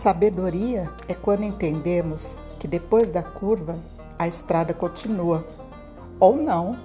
Sabedoria é quando entendemos que depois da curva a estrada continua, ou não.